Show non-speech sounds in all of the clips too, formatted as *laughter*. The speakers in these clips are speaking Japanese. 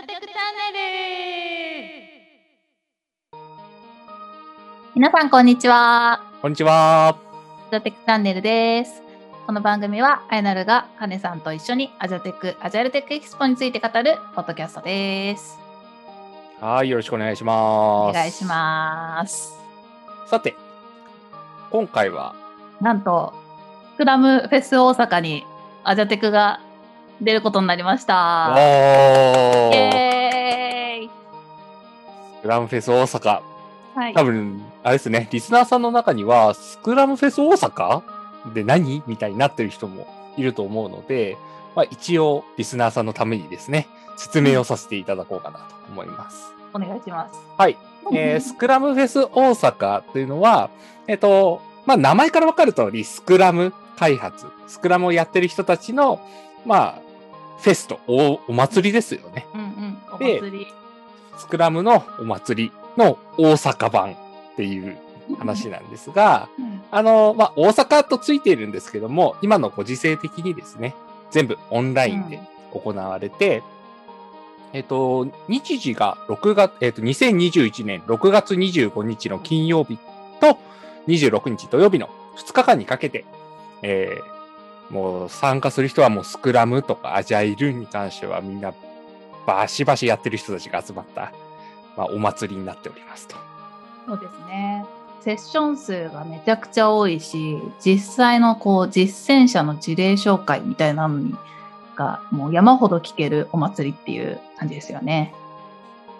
ジオテクチャンネル皆さんこんにちは。こんにちは。アジオテクチャンネルです。この番組はあやなるがカネさんと一緒にアジオテク、アジャイルテックエキスポについて語るポッドキャストです。はい、よろしくお願いします。お願いします。す。さて、今回は、なんと、スクラムフェス大阪にアジャテクが出ることになりました。おーイエーイスクラムフェス大阪。はい多。分、あれですね、リスナーさんの中には、スクラムフェス大阪？で何？みたいになってる人もいると思うので、まあ、一応、リスナーさんのためにですね、説明をさせていただこうかなと思います。お願いします。はい。えースクラムフェス大阪というのは、えっ、と、まあ、名前からわかる通り、スクラム開発、スクラムをやってる人たちの、まあ、フェスとおお祭りですよね。うんうん。おで祭り。スクラムのお祭りの大阪版っていう話なんですが、うんあの、まあ、大阪とついているんですけども、今のご時世的にですね、全部オンラインで行われて、えっと、日時が6月、えっと、2021年6月25日の金曜日と26日土曜日の2日間にかけて、えーもう参加する人はもうスクラムとかアジャイルに関してはみんなバシバシやってる人たちが集まった、まあ、お祭りになっておりますと。そうですね。セッション数がめちゃくちゃ多いし、実際のこう実践者の事例紹介みたいなのにがもう山ほど聞けるお祭りっていう感じですよね。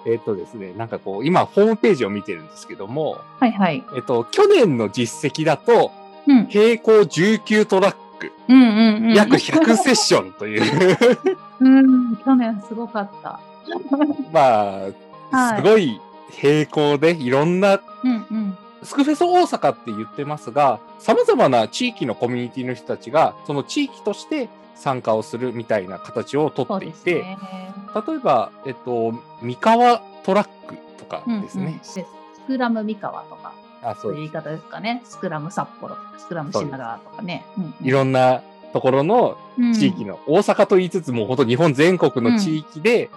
えっ、とですね、なんかこう、今ホームページを見てるんですけども、はいはい。えっ、と、去年の実績だと、うん。平行19トラック、うんうんうん。約100セッションという、*laughs* うん、去年すごかった。*laughs* まあ、はいすごい平行でいろんな、うんうん。スクフェス大阪って言ってますが、様々な地域のコミュニティの人たちが、その地域として参加をするみたいな形をとっていて、ですね。例えば、えっと、三河トラックとかうんうんですね。スクラム三河とか、あそう言い方ですかね。スクラム札幌とか、スクラム品川とかね。うんうんいろんなところの地域の、大阪と言いつつも、本当日本全国の地域で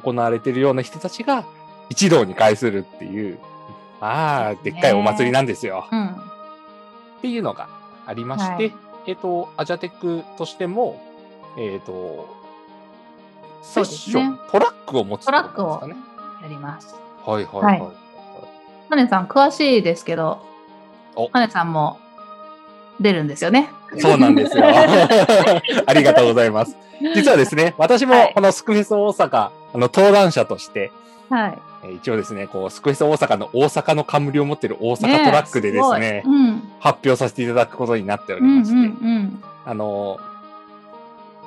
行われているような人たちが一堂に会するっていう、まあ、でっかいお祭りなんですよ。うん。っていうのがありまして、はいえっ、と、アジャテックとしても、えっ、と、セッション、トラックを持つトラックをってことですかね。やります。はいはいはい。はいカネさん詳しいですけどお、カネさんも出るんですよね。そうなんですよ。*laughs* ありがとうございます。実はですね、私もはいこのスクフェス大阪、あの、登壇者として、はい。えー一応ですね、こう、スクフェス大阪の大阪の冠を持っている大阪トラックでですね、すごいうん。発表させていただくことになっておりうんうんまして、うん。あの、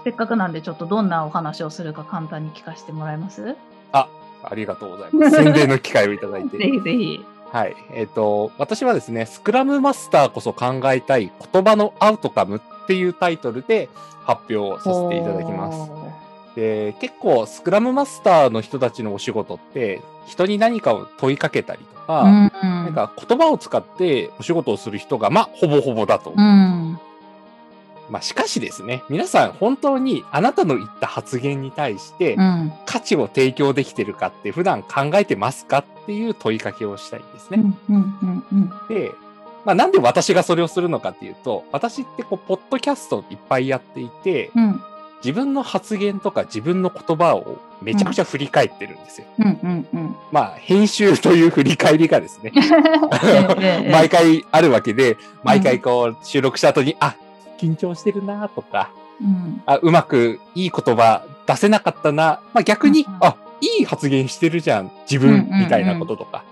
せっかくなんでちょっとどんなお話をするか簡単に聞かせてもらえます？ぜあ、ありがとうございます。宣伝の機会をいただいて。*laughs* ひぜひ。はい。えっ、と、私はですね、スクラムマスターこそ考えたい言葉のアウトカムっていうタイトルで発表させていただきます。で、結構スクラムマスターの人たちのお仕事って、人に何かを問いかけたりとか、うん。なんか言葉を使ってお仕事をする人が、まあ、ほぼほぼだと思う。うん。まあ、しかしですね、皆さん本当にあなたの言った発言に対してうん。価値を提供できてるかって普段考えてますかっていう問いかけをしたいんですね。うん。うん。うん。で、まあ、なんで私がそれをするのかっていうと、私ってこう、ポッドキャストいっぱいやっていて、うん。自分の発言とか自分の言葉をめちゃくちゃ振り返ってるんですよ。うん。うん。うん。まあ、編集という振り返りがですね、*laughs* *laughs* 毎回あるわけで、毎回こう、収録した後に、あ、緊張してるなとか、うん。あ、うまくいい言葉出せなかったな、まあ逆に、うんあ、いい発言してるじゃん、自分、うんうんうんみたいなこととか、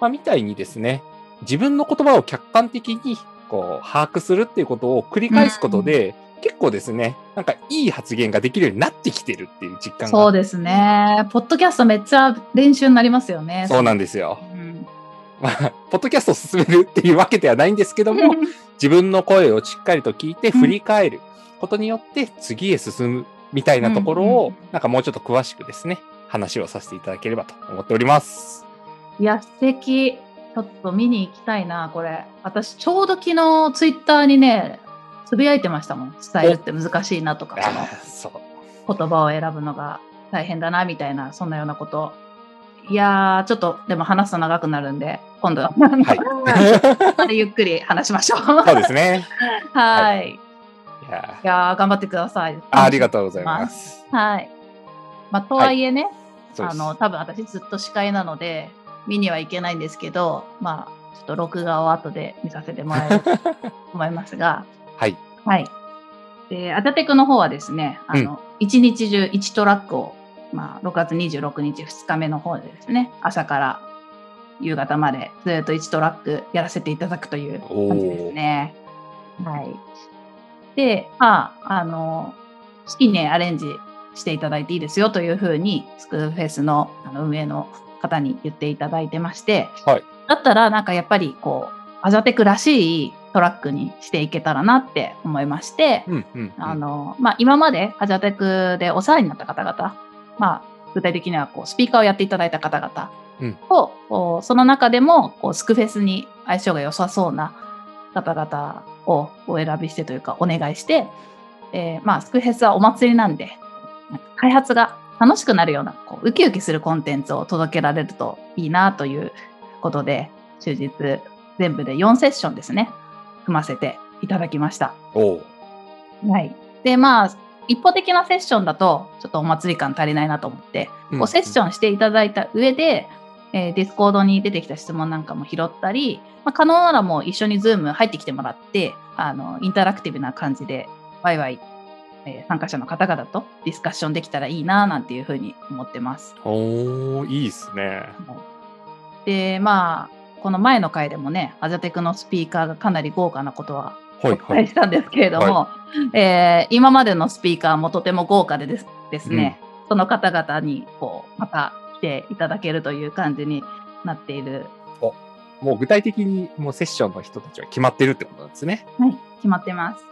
まあみたいにですね、自分の言葉を客観的にこう把握するっていうことを繰り返すことで、結構ですね、なんかいい発言ができるようになってきてるっていう実感がそうですね。ポッドキャストめっちゃ練習になりますよね。そうなんですよ。うん。まあ、ポッドキャストを進めるっていうわけではないんですけども、自分の声をしっかりと聞いて振り返ることによって次へ進むみたいなところをなんかもうちょっと詳しくですね話をさせていただければと思っております。いや、素敵。ちょっと見に行きたいな、これ。私、ちょうど昨日、ツイッターにね、つぶやいてましたもん。伝えるって難しいなとか、そ言葉を選ぶのが。大変だなみたいなそんなようなこといやーちょっとでも話すと長くなるんで今度は、はい *laughs* ゆっくり話しましょう。そうですね。*laughs* はい。いや頑張ってください。あありがとうございます。はい。まあ、とはいえね、そうですあの多分私ずっと司会なので見には行けないんですけど、まあちょっと録画を後で見させてもらえると *laughs* 思いますが、はい。はい。で、アタテクの方はですね、あの、一日中1トラックを、まあ、6月26日2日目の方でですね、朝から夕方までずっと1トラックやらせていただくという感じですね。はい。で、まあ、あの、好きにアレンジしていただいていいですよというふうに、スクールフェスのあの運営の方に言っていただいてまして、はい。だったらなんかやっぱりこう、アジャテクらしいトラックにしていけたらなって思いまして、うんうん、うん。あの、まあ、今までアジャテクでお世話になった方々、まあ、具体的にはこうスピーカーをやっていただいた方々うんその中でもこうスクフェスに相性が良さそうな方々をお選びしてというかお願いして、えーまあ、スクフェスはお祭りなんで、開発が楽しくなるような、こうウキウキするコンテンツを届けられるといいなということで、終日全部で4セッションですね、組ませていただきました。はい。で、まあ、一方的なセッションだと、ちょっとお祭り感足りないなと思って、うん、こうセッションしていただいた上で、えーディスコードに出てきた質問なんかも拾ったり、まあ、可能ならもう一緒にズーム入ってきてもらって、あの、インタラクティブな感じで、ワイワイ、えー参加者の方々とディスカッションできたらいいな、なんていうふうに思ってます。おーいいっすね。で、まあ、この前の回でもね、アジャテクのスピーカーがかなり豪華なことははいお伝えしたんですけれども、えー今までのスピーカーもとても豪華でですですね、その方々にこうまた来ていただけるという感じになっている、もう具体的にもうセッションの人たちは決まってるってことなんですね。はい、決まってます。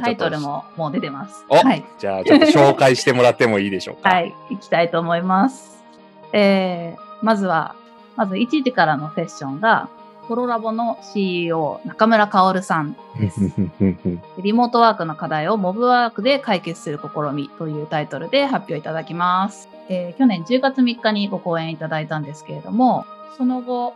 タイトルももう出てます。おはい、じゃあちょっと紹介してもらってもいいでしょうか。*laughs* はい、行きたいと思います。えーまずは、まず1時からのセッションが、コロラボの CEO 中村薫さんです。リモートワークの課題をモブワークで解決する試みというタイトルで発表いただきます。えー去年10月3日にご講演いただいたんですけれども、その後、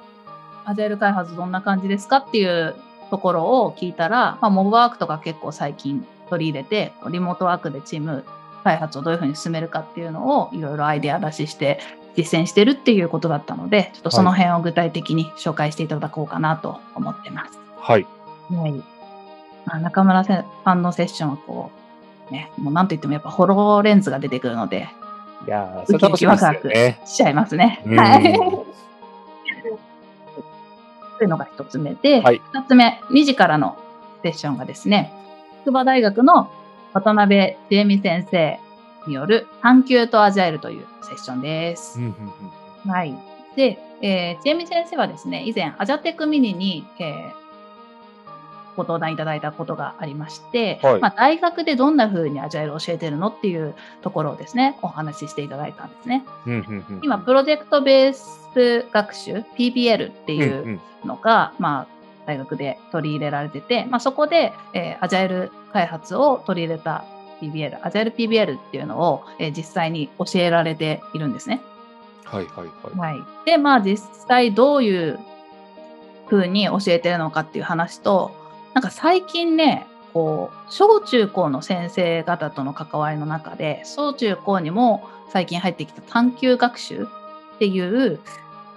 アジャイル開発どんな感じですかっていうところを聞いたら、まあ、モブワークとか結構最近取り入れて、リモートワークでチーム開発をどういうふうに進めるかっていうのをいろいろアイデア出しして実践してるっていうことだったので、ちょっとその辺を具体的に紹介していただこうかなと思ってます。はい。はい。まあ、中村さんのセッションはこう、ね、もうなんといってもやっぱホローレンズが出てくるので、いやーそれ楽しみですよね。しちゃいますね。うんはい。*laughs* というのが一つ目で、二、はいつ目、2時からのセッションがですね、筑波大学の渡辺千恵美先生による探求とアジャイルというセッションです。うんうんうんはい。で、えー、千恵美先生はですね、以前、アジャテクミニに、えーご登壇いただいたことがありまして、はいまあ、大学でどんな風にアジャイルを教えてるのっていうところをですね、お話ししていただいたんですね。うんうんうん今、プロジェクトベース学習、PBL ってうんいううんのが、まあ、大学で取り入れられてて、まあ、そこで、えーアジャイル開発を取り入れた PBL、アジャイル PBL っていうのを、えー実際に教えられているんですね。はいはいはい。はい。で、まあ実際どういう風に教えてるのかっていう話と、なんか最近ね、こう、小中高の先生方との関わりの中で、小中高にも最近入ってきた探究学習っていう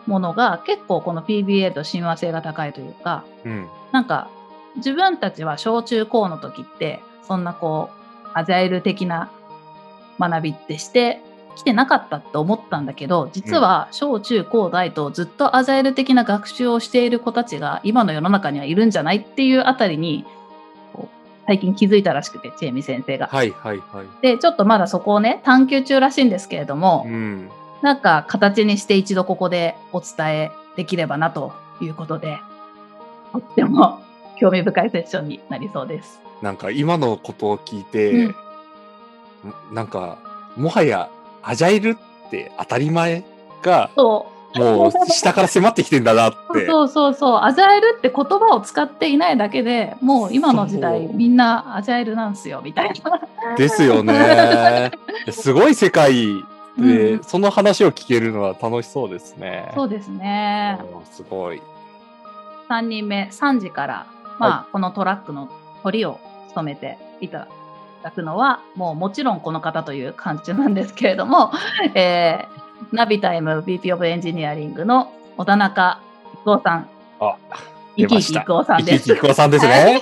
ものが結構この PBA と親和性が高いというか、うん。なんか自分たちは小中高の時ってそんなこうアジャイル的な学びってしてきてなかったって思ったんだけど実は小中高大とずっとアジャイル的な学習をしている子たちが今の世の中にはいるんじゃないっていうあたりに最近気づいたらしくてチェミ先生が。はいはいはい。でちょっとまだそこをね探求中らしいんですけれども、うん。なんか形にして一度ここでお伝えできればなということで、とっても興味深いセッションになりそうです。なんか今のことを聞いて、うんなんかもはやアジャイルって当たり前が。もう下から迫ってきてんだなって。*laughs* そうそうそう。アジャイルって言葉を使っていないだけでもう今の時代みんなアジャイルなんすよみたいな。ですよね。*laughs* すごい世界で、うんその話を聞けるのは楽しそうですね。そうですね。すごい。3人目、3時から、まあ、このトラックの鳥を務めていただくのは、もうもちろんこの方という感じなんですけれども、*laughs* えー、ナビタイム BP オブエンジニアリングの小田中郁夫さん、あ、生き生き出ました郁夫さんです。生き生き郁夫さんですね。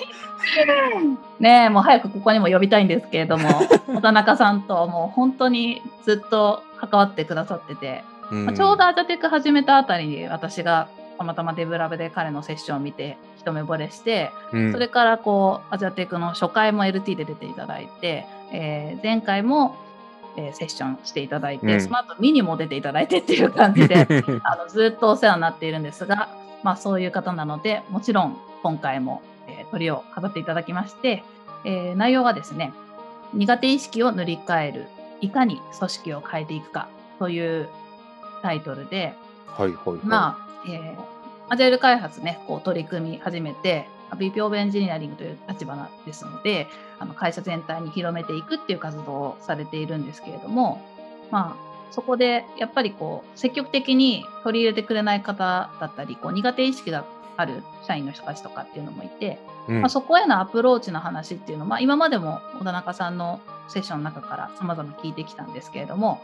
ねえ、もう早くここにも呼びたいんですけれども、*laughs* 小田中さんともう本当にずっと関わってくださってて、うんまあちょうどアジャテック始めたあたりに私がたまたまデブラブで彼のセッションを見て一目惚れして、うんそれからこうアジャテックの初回も LT で出ていただいて、えー前回も、えーセッションしていただいて、うんその後ミニも出ていただいてっていう感じで *laughs* あのずっとお世話になっているんですが、まあ、そういう方なのでもちろん今回も、えー鳥を飾っていただきまして、えー内容はですね苦手意識を塗り替えるいかに組織を変えていくかというタイトルで、はいはいはい。まあ、えーアジャイル開発ね、こう取り組み始めて、BP オブエンジニアリングという立場なですので、あの会社全体に広めていくっていう活動をされているんですけれども、まあ、そこでやっぱりこう積極的に取り入れてくれない方だったり、こう苦手意識がある社員の人たちとかっていうのもいて、うん。まあ、そこへのアプローチの話っていうのは、まあ、今までも小田中さんのセッションの中から様々聞いてきたんですけれども、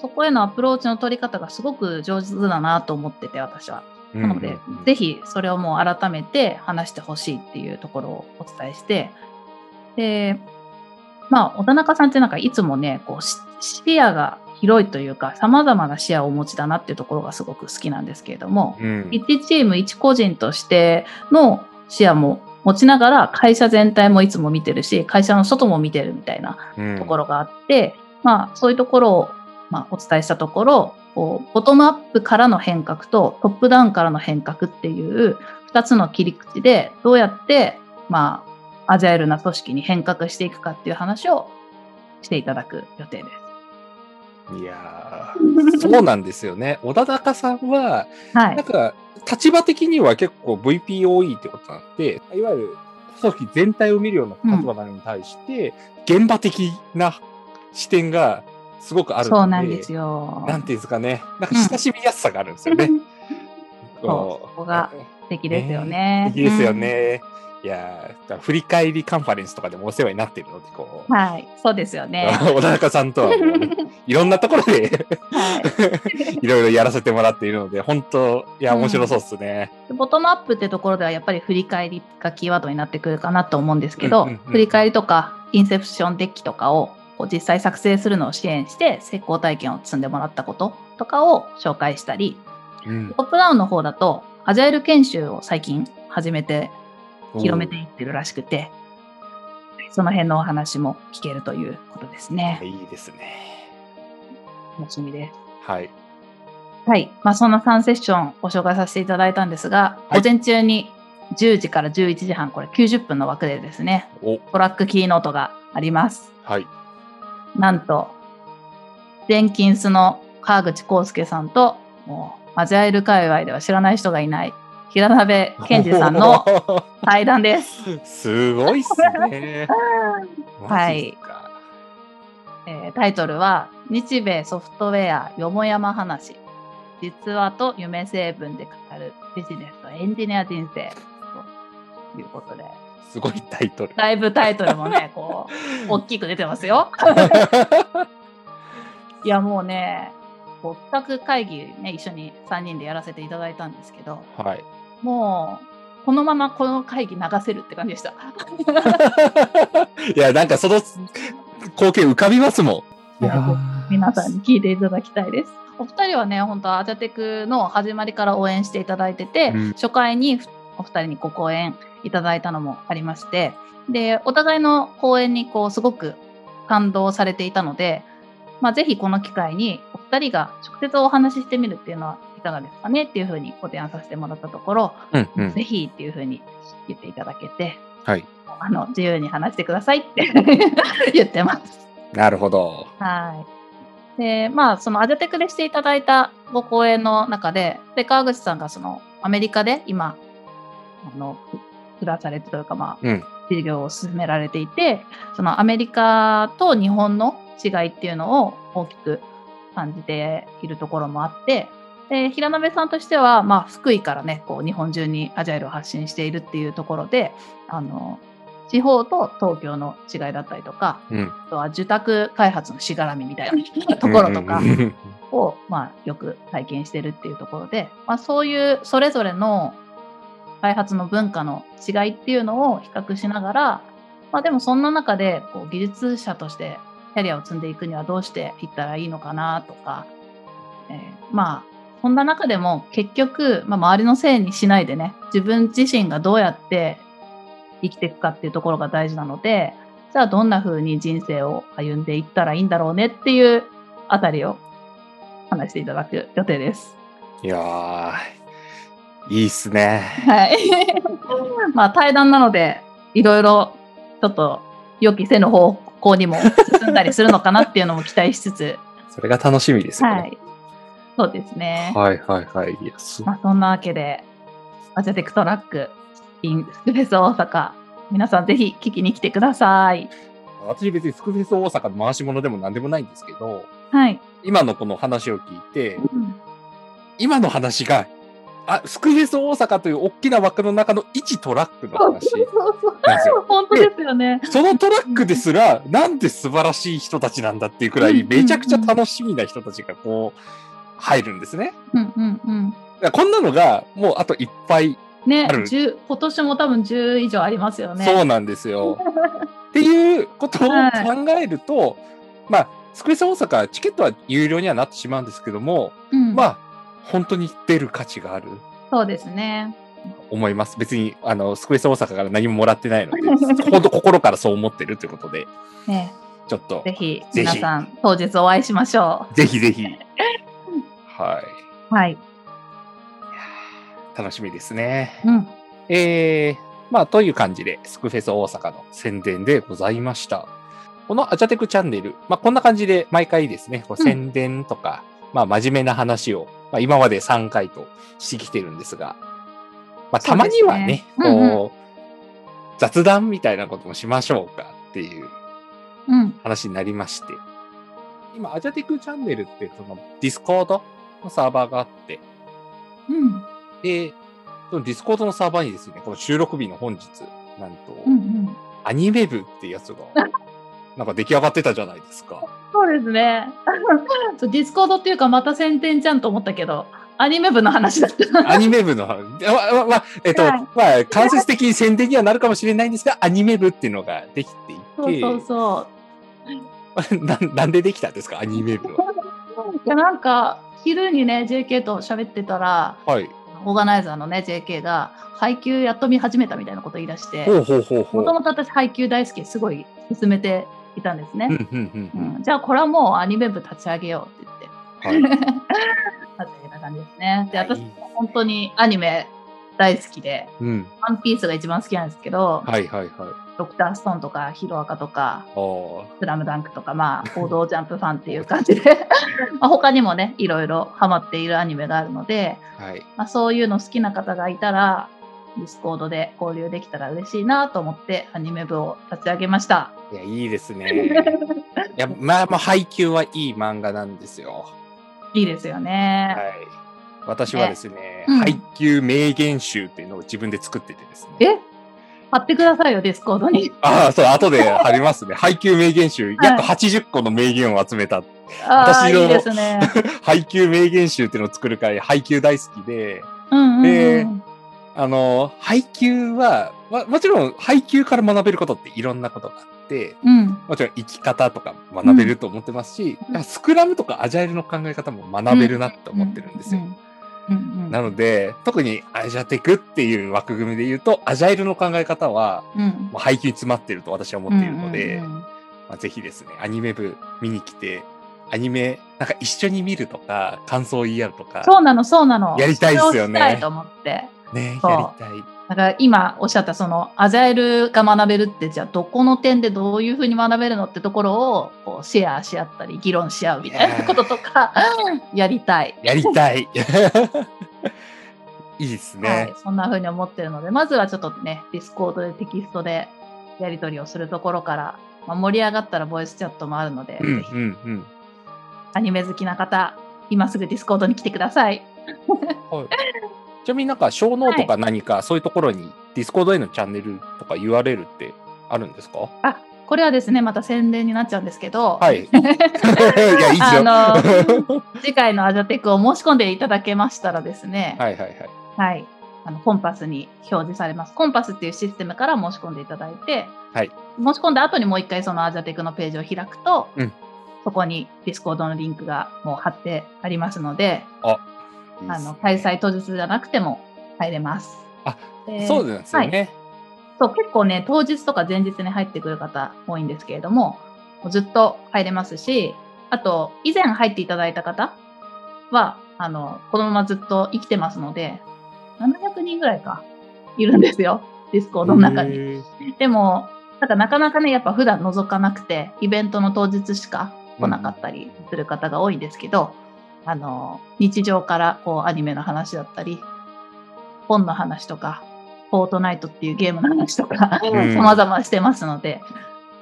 そこへのアプローチの取り方がすごく上手だなと思ってて、私は。なので、ぜひそれをもう改めて話してほしいっていうところをお伝えして、で、まあ、小田中さんってなんかいつもね、こうし視野が広いというか、様々な視野をお持ちだなっていうところがすごく好きなんですけれども、うん。一チーム一個人としての視野も持ちながら会社全体もいつも見てるし会社の外も見てるみたいなうん。ところがあって、まあそういうところを、まあ、お伝えしたところこうボトムアップからの変革とトップダウンからの変革っていう2つの切り口でどうやってまあアジャイルな組織に変革していくかっていう話をしていただく予定です。いやーそうなんですよね。*laughs* 小田中さんは、はいなんか、立場的には結構 VPOE ってことなんで、いわゆる組織全体を見るような立場なのに対して、現場的な視点がすごくあるので、そうなんですよ。なんていうんですかね、なんか親しみやすさがあるんですよね。*laughs* そうそこが素敵ですよね。素敵ですよね。いやーだから振り返りカンファレンスとかでもお世話になってるので、こう、うん。はい、そうですよね。小田中さんとはね、*laughs* いろんなところではい *laughs* いろいろやらせてもらっているので、本当、いや、面白そうですね。でボトムアップってところではやっぱり振り返りがキーワードになってくるかなと思うんですけど、うんうんうん振り返りとかインセプションデッキとかをこう実際作成するのを支援して成功体験を積んでもらったこととかを紹介したりうんトップダウンの方だとアジャイル研修を最近始めて広めていってるらしくてその辺のお話も聞けるということですね。いいですね。楽しみです。はい。はい。まあ、そんな3セッションご紹介させていただいたんですが、はい午前中に10時から11時半、これ90分の枠でですね、お、トラックキーノートがあります。はい。なんと、ジェンキンスの川口康介さんと、もう、アジャイル界隈では知らない人がいない、平鍋健二さんの *laughs* 対談です。すごいっすね。*laughs* マジっすか。えータイトルは、日米ソフトウェアよもやま話。実話と夢成分で語るビジネスとエンジニア人生。ということで、すごいタイトル。だいぶタイトルもね、*laughs* こう、大きく出てますよ。*laughs* いや、もうね、こう企画会議ね、一緒に3人でやらせていただいたんですけど、はい。もう、このままこの会議流せるって感じでした。*laughs* いや、なんかその光景浮かびますもん。いやー皆さんに聞いていただきたいです。お二人はね、本当アジャテクの始まりから応援していただいてて、うん初回にお二人にご講演いただいたのもありまして、で、お互いの講演にこう、すごく感動されていたので、まあ、ぜひこの機会にお二人が直接お話ししてみるっていうのはいかがですかねっていうふうにご提案させてもらったところ、うんうん。ぜひっていうふうに言っていただけて、はい。あの、自由に話してくださいって *laughs* 言ってます。なるほど。はい。で、まあ、そのアジャテクでしていただいたご講演の中で、で、川口さんがそのアメリカで今、あの、暮らされてというか、まあ、事業を進められていて、そのアメリカと日本の違いっていうのを大きく感じているところもあって、で平鍋さんとしては、まあ、福井からね、こう日本中にアジャイルを発信しているっていうところで、あの、地方と東京の違いだったりとか、うん。あとは受託開発のしがらみみたいなところとかを、まあ、よく体験してるっていうところで、まあ、そういうそれぞれの開発の文化の違いっていうのを比較しながら、まあ、でもそんな中でこう技術者としてキャリアを積んでいくにはどうしていったらいいのかなとか、えーまあそんな中でも結局、まあ、周りのせいにしないでね自分自身がどうやって生きていくかっていうところが大事なのでじゃあどんな風に人生を歩んでいったらいいんだろうねっていうあたりを話していただく予定です。いやー、いいっすね。はい。*laughs* まあ対談なのでいろいろちょっと予期せぬ方向にも進んだりするのかなっていうのも期待しつつ、*laughs* それが楽しみですよね。はい。そうですね。はいはいはい。まあそんなわけで、アジャテクトラック in スクフェス大阪、皆さんぜひ聞きに来てください。私別にスクフェス大阪の回し物でも何でもないんですけど、はい。今のこの話を聞いて、うん今の話が、あ、スクフェス大阪という大きな枠の中の一トラックの話そうそうなんですよ。*laughs* 本当ですよね。そのトラックですら、なんて素晴らしい人たちなんだっていうくらい、めちゃくちゃ楽しみな人たちがこう、入るんですね。うんうんうん。こんなのが、もうあといっぱい、ね、ある10今年も多分10以上ありますよね。そうなんですよ。*laughs* っていうことを考えると、まあ、スクエス大阪、チケットは有料にはなってしまうんですけども、うん、まあ、本当に出る価値がある？そうですね。思います。別に、あの、スクエス大阪から何ももらってないので、*laughs* 本当心からそう思ってるということで、ね、ちょっとぜ、ひ皆さん当日お会いしましょぜひぜひ、*laughs* はい。う。はい。楽しみですね。うん。えー、まあ、という感じで、スクフェス大阪の宣伝でございました。このアジャテクチャンネル、まあ、こんな感じで毎回ですね、こううん宣伝とか、まあ、真面目な話を、まあ、今まで3回としてきてるんですが、まあ、たまにはね、こう、雑談みたいなこともしましょうかっていううん。話になりまして、今、アジャテクチャンネルって、その、ディスコードのサーバーがあって、うん。で、そのディスコードのサーバーにですね、この収録日の本日、なんと、うんうん。アニメ部ってやつが、*laughs* なんか出来上がってたじゃないですか。そうですね。*laughs* ディスコードっていうかまた宣伝じゃんと思ったけど、アニメ部の話だった。アニメ部の話、まあ、まあ、えっと、はいまあ、間接的に宣伝にはなるかもしれないんですが、アニメ部っていうのができていて、そうそうそう。*laughs* ななんでできたんですか、アニメ部は？*laughs* いやなんか昼にね JK と喋ってたらはい。オーガナイザーのね JK がハイキューやっと見始めたみたいなこと言い出して。もともと私配給大好きですごい進めていたんですね、じゃあこれはもうアニメ部立ち上げようって言ってはい。*laughs* 立ち上げた感じですねで私はい本当にアニメ大好きでうん。「ワンピースが一番好きなんですけど、はいはいはい。ドクターストーンとかヒロアカとかスラムダンクとか、まあ、報道ジャンプファンっていう感じで、*laughs* まあ他にもね、いろいろハマっているアニメがあるので、はい。まあ、そういうの好きな方がいたら、ディスコードで交流できたら嬉しいなと思って、アニメ部を立ち上げました。いや、いいですね。いや、まあまあ、ハイキューはいい漫画なんですよ。いいですよね。はい。私はですね、うんハイキュー名言集っていうのを自分で作っててですね。え？貼ってくださいよ、ディスコードに。ああ、そう、後で貼りますね。ハイキュー名言集、約80個の名言を集めた、ああ、私のいいですね。*laughs* ハイキュー名言集っていうのを作るくらい、ハイキュー大好きで、うんうん、うん。であの、配給は、ま、もちろん配給から学べることっていろんなことがあって、うん。もちろん生き方とか学べると思ってますし、うんスクラムとかアジャイルの考え方も学べるなって思ってるんですよ。なので、特にアジャテクっていう枠組みで言うと、アジャイルの考え方は、うんもう配給に詰まってると私は思っているので、まあ、ぜひですね、アニメ部見に来て、アニメ、なんか一緒に見るとか、感想を言い合うとか、そうなの、そうなの。やりたいっすよねと思って。ね、やりたい。だから今おっしゃったそのアジャイルが学べるってじゃあどこの点でどういうふうに学べるのってところをこうシェアし合ったり議論し合うみたいなこととか *laughs* やりたい。やりたい。*laughs* いいですね。はい、そんなふうに思ってるのでまずはちょっとねディスコードでテキストでやり取りをするところから、まあ、盛り上がったらボイスチャットもあるので、うんうんうん。アニメ好きな方、今すぐディスコードに来てください。はい。ちなみになんか、ショーノートか何か、そういうところに、ディスコードへのチャンネルとか URL ってあるんですかあこれはですね、また宣伝になっちゃうんですけど、はい。*laughs* いや、いいですよ。あの次回のアジャテクを申し込んでいただけましたらですね、はいはいはい。はい、あの connpass に表示されます。 connpass っていうシステムから申し込んでいただいて、はい申し込んだ後にもう一回そのアジャテクのページを開くと、うんそこにディスコードのリンクがもう貼ってありますので、いいっすあの開催当日じゃなくても入れます。あでそうですよね。そう結構ね当日とか前日に入ってくる方多いんですけれどももうずっと入れますしあと以前入っていただいた方はあのこのままずっと生きてますので700人ぐらいかいるんですよディスコードの中に。でもなんかなかなかねやっぱ普段覗かなくてイベントの当日しか来なかったりする方が多いんですけど、あの日常からこうアニメの話だったり本の話とかフォートナイトっていうゲームの話とかうん様々してますので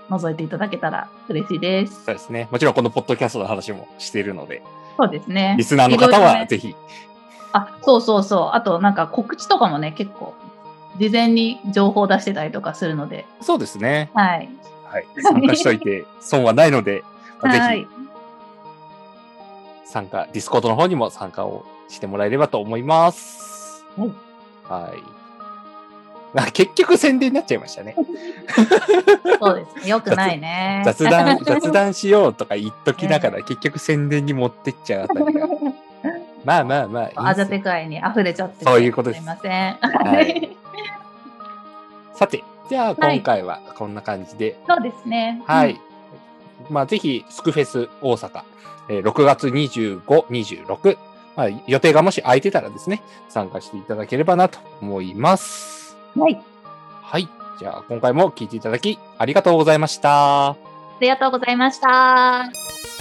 覗いていただけたら嬉しいです。そうですね。もちろんこのポッドキャストの話もしているので、そうですね。リスナーの方はぜひ。あ、そうそうそう。あとなんか告知とかもね結構事前に情報を出してたりとかするので、そうですね。はい。はい。参加しといて損はないので、ぜひ参加、ディスコードの方にも参加をしてもらえればと思います。はいはい。あ結局宣伝になっちゃいましたね。そうですね。よくないね。雑談、*laughs* 雑談しようとか言っときながら、結局宣伝に持ってっちゃうあたりが。まあまあまあいいっすよアジャテ界に溢れちゃっててそういうことですすいません。はいさて、じゃあはい今回はこんな感じで、そうですね。はい。まあ、ぜひ、スクフェス大阪、えー6月25、26、まあ、予定がもし空いてたらですね、参加していただければなと思います。うん。はい。はい。じゃあ、今回も聞いていただき、ありがとうございました。ありがとうございました。